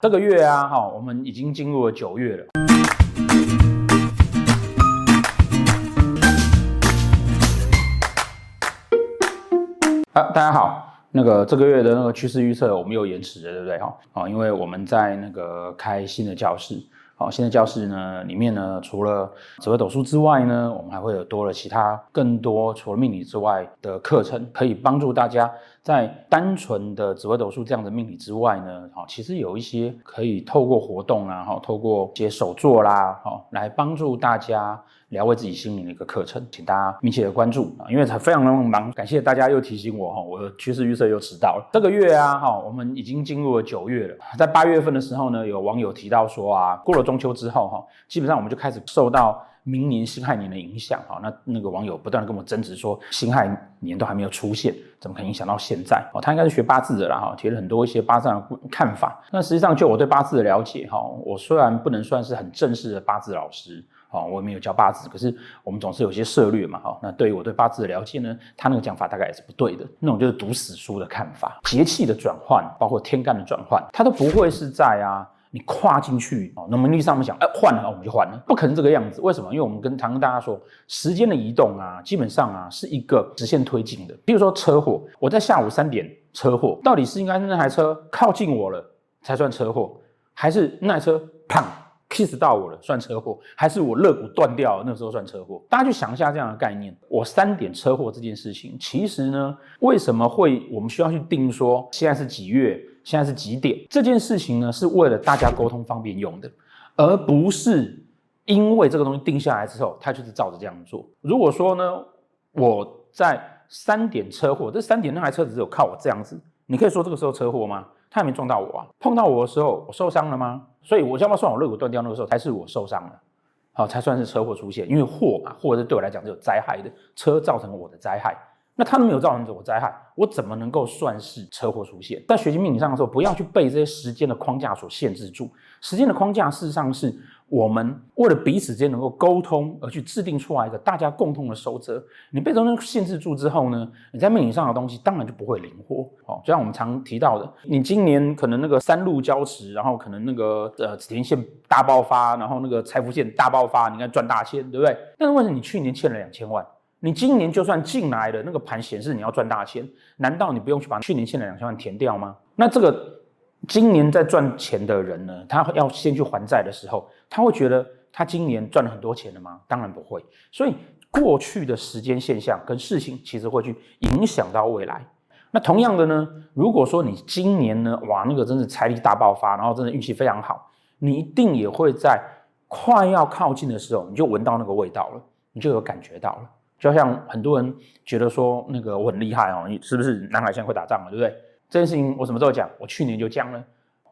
这个月啊，哈，我们已经进入了九月了。啊，大家好，那个这个月的那个趋势预测我们又延迟了，对不对？哈，啊，因为我们在那个开新的教室。好，新的教室呢，里面呢，除了紫微斗数之外呢，我们还会有多了其他更多除了命理之外的课程，可以帮助大家在单纯的紫微斗数这样的命理之外呢，哈，其实有一些可以透过活动啊，哈，透过一些手作啦，哈，来帮助大家疗愈自己心灵的一个课程，请大家密切的关注啊，因为才非常的忙，感谢大家又提醒我哈，我的趋势预测又迟到了。这个月啊，哈，我们已经进入了九月了，在八月份的时候呢，有网友提到说啊，过了。中秋之后哈，基本上我们就开始受到明年辛亥年的影响哈。那那个网友不断的跟我争执说，辛亥年都还没有出现，怎么可能影响到现在？哦，他应该是学八字的啦哈，提了很多一些八字的看法。那实际上就我对八字的了解哈，我虽然不能算是很正式的八字老师，我也没有教八字，可是我们总是有些涉略嘛哈。那对于我对八字的了解呢，他那个讲法大概也是不对的，那种就是读死书的看法。节气的转换，包括天干的转换，它都不会是在啊。你跨进去哦，那么命理上面想，哎，换了，那我们就换了，不可能这个样子。为什么？因为我们跟常跟大家说，时间的移动啊，基本上啊是一个直线推进的。比如说车祸，我在下午三点车祸，到底是应该是那台车靠近我了才算车祸，还是那台车砰 kiss 到我了算车祸，还是我肋骨断掉了那时候算车祸？大家去想一下这样的概念。我三点车祸这件事情，其实呢，为什么会我们需要去定说现在是几月？现在是几点？这件事情呢，是为了大家沟通方便用的，而不是因为这个东西定下来之后，他就是照着这样做。如果说呢，我在三点车祸，这三点那台车子只有靠我这样子，你可以说这个时候车祸吗？他还没撞到我啊，碰到我的时候，我受伤了吗？所以我要不要算我肋骨断掉那个时候才是我受伤了，好，才算是车祸出现。因为祸嘛，祸是对我来讲是有灾害的，车造成了我的灾害。那他都没有造成这种灾害，我怎么能够算是车祸出现？在学习命理上的时候，不要去被这些时间的框架所限制住。时间的框架事实上是我们为了彼此之间能够沟通而去制定出来一个大家共同的守则。你被这种限制住之后呢，你在命理上的东西当然就不会灵活。哦，就像我们常提到的，你今年可能那个三路交驰，然后可能那个呃子田线大爆发，然后那个财富线大爆发，你应该赚大钱，对不对？但是为什么你去年欠了两千万？你今年就算进来了，那个盘显示你要赚大钱，难道你不用去把去年欠的两千万填掉吗？那这个今年在赚钱的人呢，他要先去还债的时候，他会觉得他今年赚了很多钱了吗？当然不会。所以过去的时间现象跟事情，其实会去影响到未来。那同样的呢，如果说你今年呢，哇，那个真是财力大爆发，然后真的运气非常好，你一定也会在快要靠近的时候，你就闻到那个味道了，你就有感觉到了。就像很多人觉得说，那个我很厉害哦，你是不是南海现在会打仗了，对不对？这件事情我什么时候讲？我去年就讲了，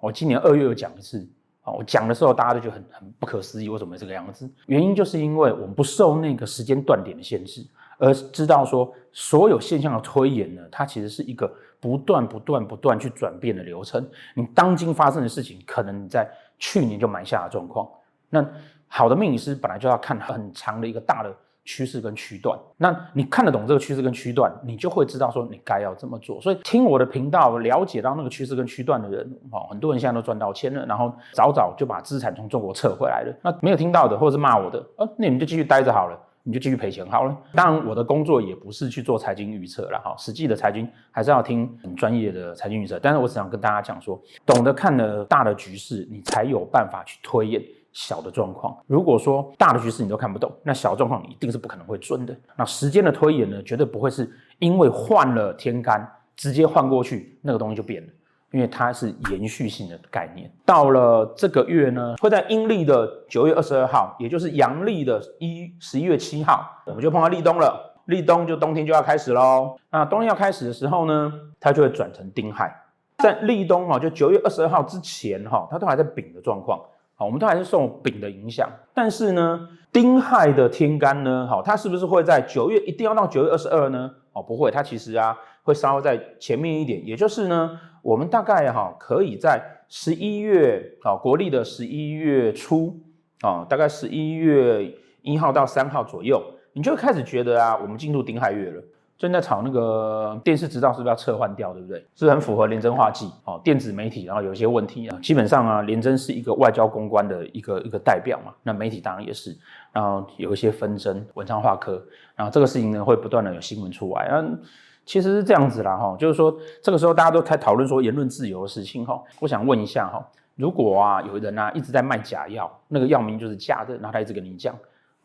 我今年二月又讲一次啊。我讲的时候大家都觉得很很不可思议，为什么会这个样子？原因就是因为我们不受那个时间断点的限制，而知道说所有现象的推演呢，它其实是一个不断不断不断去转变的流程。你当今发生的事情，可能你在去年就埋下了状况。那好的命理师本来就要看很长的一个大的。趋势跟区段，那你看得懂这个趋势跟区段，你就会知道说你该要这么做。所以听我的频道，了解到那个趋势跟区段的人，哦，很多人现在都赚到钱了，然后早早就把资产从中国撤回来了。那没有听到的，或者是骂我的，呃，那你们就继续待着好了，你就继续赔钱好了。当然，我的工作也不是去做财经预测了哈，实际的财经还是要听很专业的财经预测。但是我只想跟大家讲说，懂得看了大的局势，你才有办法去推演。小的状况，如果说大的局势你都看不懂，那小状况你一定是不可能会准的。那时间的推演呢，绝对不会是因为换了天干直接换过去，那个东西就变了，因为它是延续性的概念。到了这个月呢，会在阴历的九月二十二号，也就是阳历的一十一月七号，我们就碰到立冬了。立冬就冬天就要开始喽。那冬天要开始的时候呢，它就会转成丁亥。在立冬哈，就九月二十二号之前哈，它都还在丙的状况。好，我们都还是受丙的影响，但是呢，丁亥的天干呢，好，它是不是会在九月一定要到九月二十二呢？哦，不会，它其实啊会稍微在前面一点，也就是呢，我们大概哈可以在十一月啊，国历的十一月初啊，大概十一月一号到三号左右，你就开始觉得啊，我们进入丁亥月了。最近在炒那个电视执照是不是要撤换掉，对不对？是很符合联征话技哦，电子媒体然后有一些问题啊，基本上啊，廉政是一个外交公关的一个一个代表嘛，那媒体当然也是，然后有一些纷争，文昌化科，然后这个事情呢会不断的有新闻出来，嗯，其实是这样子啦哈，就是说这个时候大家都开讨论说言论自由的事情哈，我想问一下哈，如果啊有人啊一直在卖假药，那个药名就是假的，然后他一直跟你讲。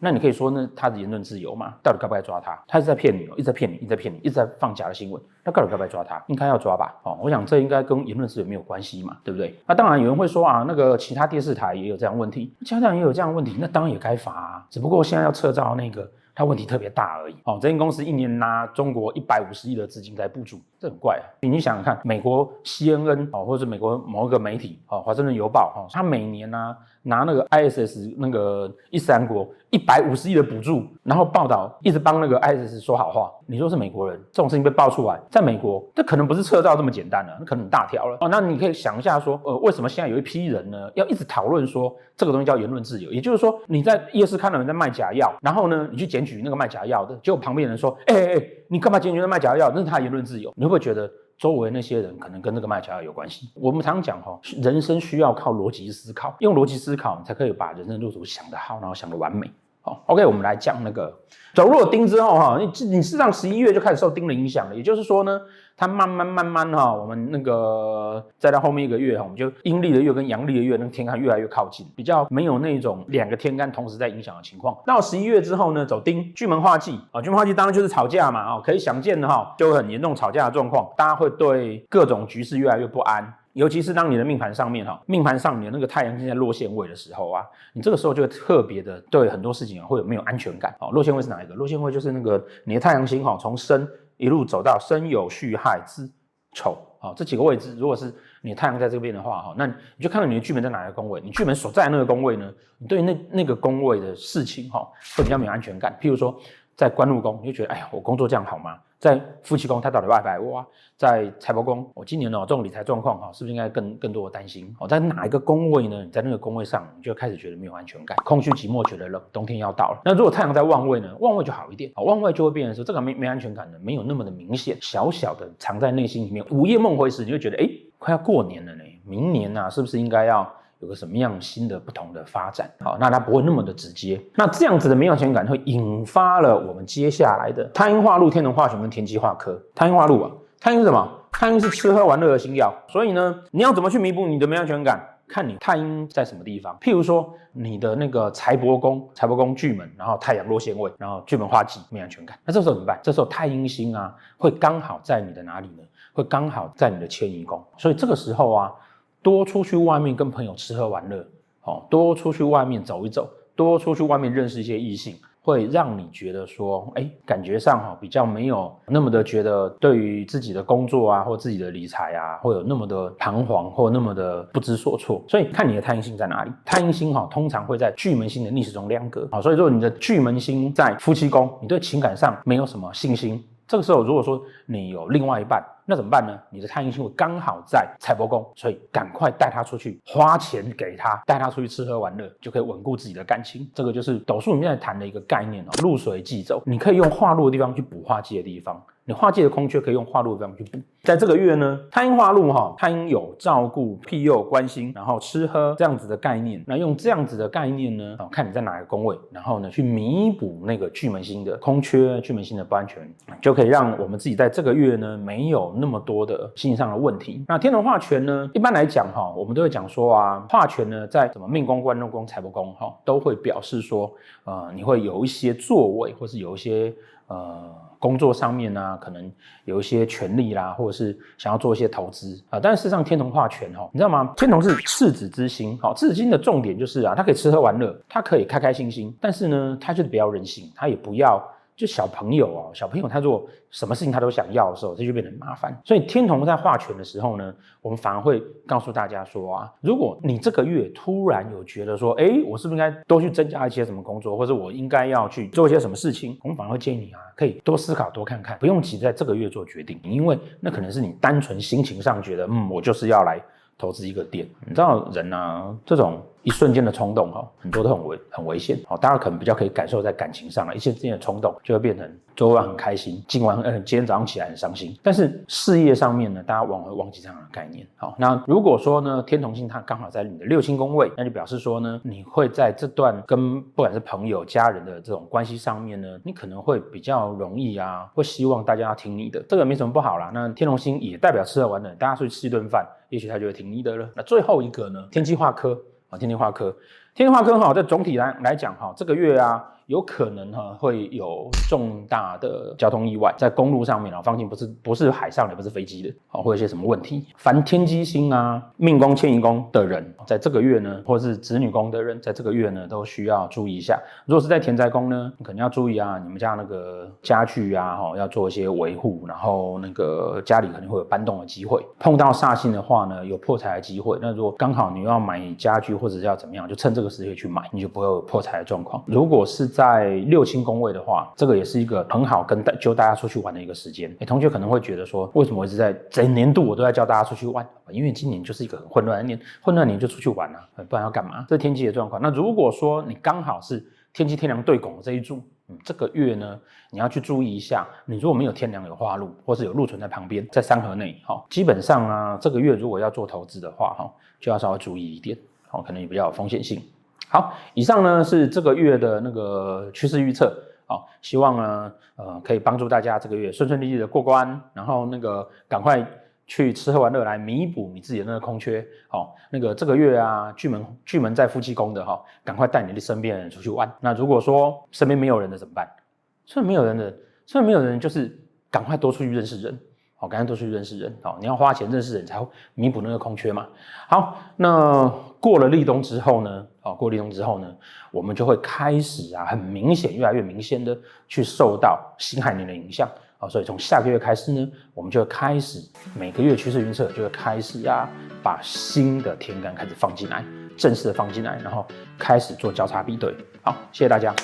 那你可以说呢，他的言论自由嘛？到底该不该抓他？他是在骗你哦，一直在骗你，一直在骗你，一直在放假的新闻。那到底该不该抓他？应该要抓吧？哦，我想这应该跟言论自由没有关系嘛，对不对？那当然有人会说啊，那个其他电视台也有这样问题，其他台也有这样问题，那当然也该罚啊。只不过现在要撤照那个。他问题特别大而已。哦，这间公司一年拿中国一百五十亿的资金在挹注，这很怪啊。你想想看，美国 CNN 哦，或者美国某一个媒体哦，华盛顿邮报哈，他每年呢、拿那个 ISS 那个伊斯兰国一百五十亿的补助，然后报道一直帮那个 ISS 说好话。你说是美国人，这种事情被爆出来，在美国，这可能不是撤照这么简单了，那可能大条了。哦，那你可以想一下说，呃，为什么现在有一批人呢，要一直讨论说这个东西叫言论自由？也就是说，你在夜市看到人在卖假药，然后呢，你去检举那个卖假药的，结果旁边人说，哎哎哎，你干嘛坚决的卖假药？那是他言论自由。你会不会觉得周围那些人可能跟那个卖假药有关系？我们常讲哈，人生需要靠逻辑思考，用逻辑思考，你才可以把人生路途想得好，然后想得完美。好，OK，我们来讲那个走入了丁之后哈，你你事实上十一月就开始受丁的影响了，也就是说呢，它慢慢慢慢哈，我们那个再到后面一个月哈，我们就阴历的月跟阳历的月那个天干越来越靠近，比较没有那种两个天干同时在影响的情况。到十一月之后呢，走丁，巨门化忌啊，巨门化忌当然就是吵架嘛啊，可以想见的哈，就很严重吵架的状况，大家会对各种局势越来越不安。尤其是当你的命盘上面哈，命盘上面那个太阳星在落陷位的时候啊，你这个时候就会特别的对很多事情会有没有安全感。哦，落陷位是哪一个？落陷位就是那个你的太阳星哈，从申一路走到申酉戌亥子丑，哦，这几个位置，如果是你的太阳在这边的话哈，那你就看到你的巨门在哪个宫位，你巨门所在的那个宫位呢，你对那那个宫位的事情哈，会比较没有安全感。譬如说在官禄宫，你就觉得哎呀，我工作这样好吗？在夫妻宫，他到底爱不爱我？在财帛宫，我今年哦这种理财状况哈，是不是应该更更多的担心？哦，在哪一个宫位呢？你在那个宫位上，你就开始觉得没有安全感，空虚寂寞，觉得冷，冬天要到了。那如果太阳在旺位呢？旺位就好一点，旺位就会变成说这个没没安全感的，没有那么的明显，小小的藏在内心里面。午夜梦回时，你就觉得哎，快要过年了呢，明年呐、啊，是不是应该要？有个什么样新的不同的发展，好，那它不会那么的直接。那这样子的没安全感会引发了我们接下来的太阴化禄、天同化权跟天机化科。太阴化禄啊，太阴是什么？太阴是吃喝玩乐的星曜。所以呢，你要怎么去弥补你的没安全感？看你太阴在什么地方。譬如说，你的那个财帛宫，财帛宫巨门，然后太阳落陷位，然后巨门化忌，没安全感。那这时候怎么办？这时候太阴星啊，会刚好在你的哪里呢？会刚好在你的迁移宫。所以这个时候啊。多出去外面跟朋友吃喝玩乐，哦，多出去外面走一走，多出去外面认识一些异性，会让你觉得说，哎，感觉上哈比较没有那么的觉得对于自己的工作啊或自己的理财啊会有那么的彷徨或那么的不知所措。所以看你的太阴星在哪里，太阴星哈通常会在巨门星的逆时钟亮格，好，所以说你的巨门星在夫妻宫，你对情感上没有什么信心。这个时候，如果说你有另外一半，那怎么办呢？你的太阴星会刚好在财帛宫，所以赶快带他出去，花钱给他，带他出去吃喝玩乐，就可以稳固自己的感情。这个就是斗数里面在谈的一个概念哦，入水即走，你可以用化禄的地方去补化忌的地方。你化忌的空缺可以用化禄这样去补，在这个月呢，太阴化禄哈，太阴有照顾、庇佑、关心，然后吃喝这样子的概念。那用这样子的概念呢，看你在哪个宫位，然后呢去弥补那个巨门星的空缺、巨门星的不安全，就可以让我们自己在这个月呢没有那么多的心理上的问题。那天同化权呢，一般来讲哈，我们都会讲说啊，化权呢在什么命宫、官禄宫、财帛宫哈，都会表示说，呃，你会有一些作为，或是有一些呃。工作上面呢、啊，可能有一些权利啦，或者是想要做一些投资啊。但是事实上，天同化权哈，你知道吗？天同是赤子之心，好，赤子心的重点就是啊，它可以吃喝玩乐，它可以开开心心，但是呢，它就是不要任性，它也不要。就小朋友哦，小朋友他如果什么事情他都想要的时候，这就变得很麻烦。所以天同在画权的时候呢，我们反而会告诉大家说啊，如果你这个月突然有觉得说，哎，我是不是应该多去增加一些什么工作，或者我应该要去做一些什么事情，我们反而会建议你啊，可以多思考、多看看，不用急在这个月做决定，因为那可能是你单纯心情上觉得，嗯，我就是要来投资一个店。你知道人啊，这种一瞬间的冲动哈，很多都很危很危险。好，大家可能比较可以感受在感情上了，一些之间的冲动就会变成昨晚很开心，今晚嗯今天早上起来很伤心。但是事业上面呢，大家往往会忘记这样的概念。好，那如果说呢，天同星它刚好在你的六星宫位，那就表示说呢，你会在这段跟不管是朋友、家人的这种关系上面呢，你可能会比较容易啊，会希望大家要听你的，这个没什么不好啦。那天同星也代表吃喝玩乐，大家出去吃一顿饭，也许他就会听你的了。那最后一个呢，天机化科。啊，天天化科，天天化科哈，在总体来来讲哈，这个月啊。有可能哈会有重大的交通意外，在公路上面啊，放心不是不是海上的，不是飞机的，啊，会有些什么问题？凡天机星啊、命宫、迁移宫的人，在这个月呢，或是子女宫的人，在这个月呢，都需要注意一下。如果是在田宅宫呢，你肯定要注意啊，你们家那个家具啊，哈，要做一些维护，然后那个家里可能会有搬动的机会。碰到煞星的话呢，有破财的机会。那如果刚好你要买家具或者要怎么样，就趁这个时间去买，你就不会有破财的状况。如果是在在六亲宫位的话，这个也是一个很好跟大就大家出去玩的一个时间。哎，同学可能会觉得说，为什么我一直在整年度我都在叫大家出去玩？因为今年就是一个很混乱的年，混乱年就出去玩啊，不然要干嘛？这天气的状况。那如果说你刚好是天机天梁对拱这一柱，嗯，这个月呢，你要去注意一下。你如果没有天梁有化禄，或是有禄存在旁边，在三合内，哈，基本上啊，这个月如果要做投资的话，哈，就要稍微注意一点，好，可能也比较有风险性。好，以上呢是这个月的那个趋势预测，好，希望呢，呃，可以帮助大家这个月顺顺利利的过关，然后那个赶快去吃喝玩乐来弥补你自己的那个空缺，好，那个这个月啊，巨门巨门在夫妻宫的哈，赶快带你的身边人出去玩。那如果说身边没有人的怎么办？身边没有人的，身边没有人就是赶快多出去认识人。好，刚刚都去认识人。好，你要花钱认识人才会弥补那个空缺嘛。好，那过了立冬之后呢？好，过立冬之后呢，我们就会开始啊，很明显，越来越明显的去受到辛亥年的影响。好，所以从下个月开始呢，我们就会开始每个月趋势预测就会开始啊，把新的天干开始放进来，正式的放进来，然后开始做交叉比对。好，谢谢大家。